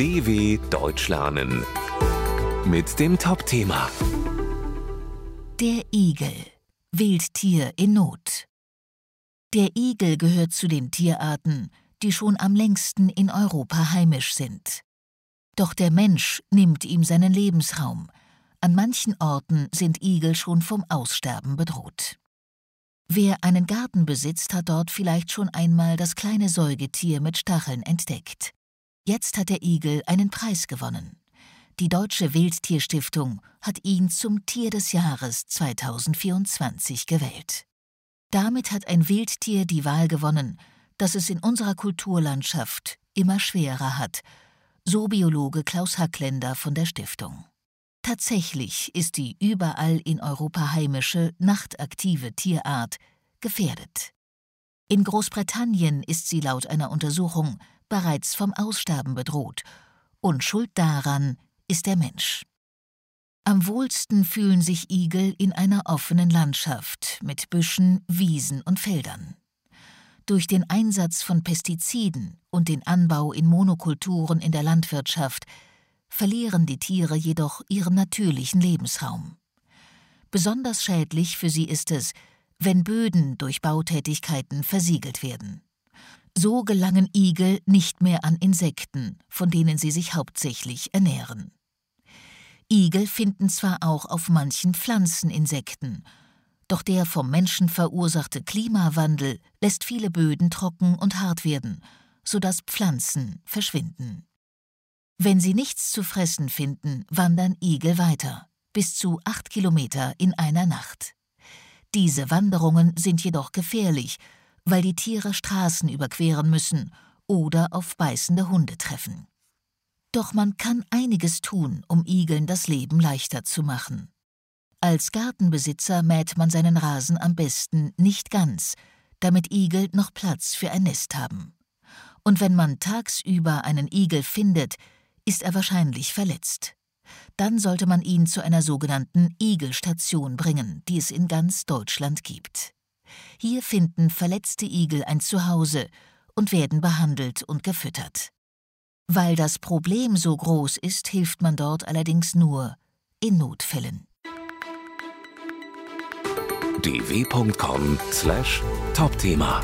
DW Deutsch lernen mit dem Top-Thema Der Igel. Wildtier in Not. Der Igel gehört zu den Tierarten, die schon am längsten in Europa heimisch sind. Doch der Mensch nimmt ihm seinen Lebensraum. An manchen Orten sind Igel schon vom Aussterben bedroht. Wer einen Garten besitzt, hat dort vielleicht schon einmal das kleine Säugetier mit Stacheln entdeckt. Jetzt hat der Igel einen Preis gewonnen. Die Deutsche Wildtierstiftung hat ihn zum Tier des Jahres 2024 gewählt. Damit hat ein Wildtier die Wahl gewonnen, dass es in unserer Kulturlandschaft immer schwerer hat, so Biologe Klaus Hackländer von der Stiftung. Tatsächlich ist die überall in Europa heimische, nachtaktive Tierart gefährdet. In Großbritannien ist sie laut einer Untersuchung bereits vom Aussterben bedroht, und schuld daran ist der Mensch. Am wohlsten fühlen sich Igel in einer offenen Landschaft mit Büschen, Wiesen und Feldern. Durch den Einsatz von Pestiziden und den Anbau in Monokulturen in der Landwirtschaft verlieren die Tiere jedoch ihren natürlichen Lebensraum. Besonders schädlich für sie ist es, wenn Böden durch Bautätigkeiten versiegelt werden. So gelangen Igel nicht mehr an Insekten, von denen sie sich hauptsächlich ernähren. Igel finden zwar auch auf manchen Pflanzen Insekten, doch der vom Menschen verursachte Klimawandel lässt viele Böden trocken und hart werden, sodass Pflanzen verschwinden. Wenn sie nichts zu fressen finden, wandern Igel weiter, bis zu acht Kilometer in einer Nacht. Diese Wanderungen sind jedoch gefährlich, weil die Tiere Straßen überqueren müssen oder auf beißende Hunde treffen. Doch man kann einiges tun, um Igeln das Leben leichter zu machen. Als Gartenbesitzer mäht man seinen Rasen am besten nicht ganz, damit Igel noch Platz für ein Nest haben. Und wenn man tagsüber einen Igel findet, ist er wahrscheinlich verletzt. Dann sollte man ihn zu einer sogenannten Igelstation bringen, die es in ganz Deutschland gibt. Hier finden verletzte Igel ein Zuhause und werden behandelt und gefüttert. Weil das Problem so groß ist, hilft man dort allerdings nur in Notfällen. dw.com/topthema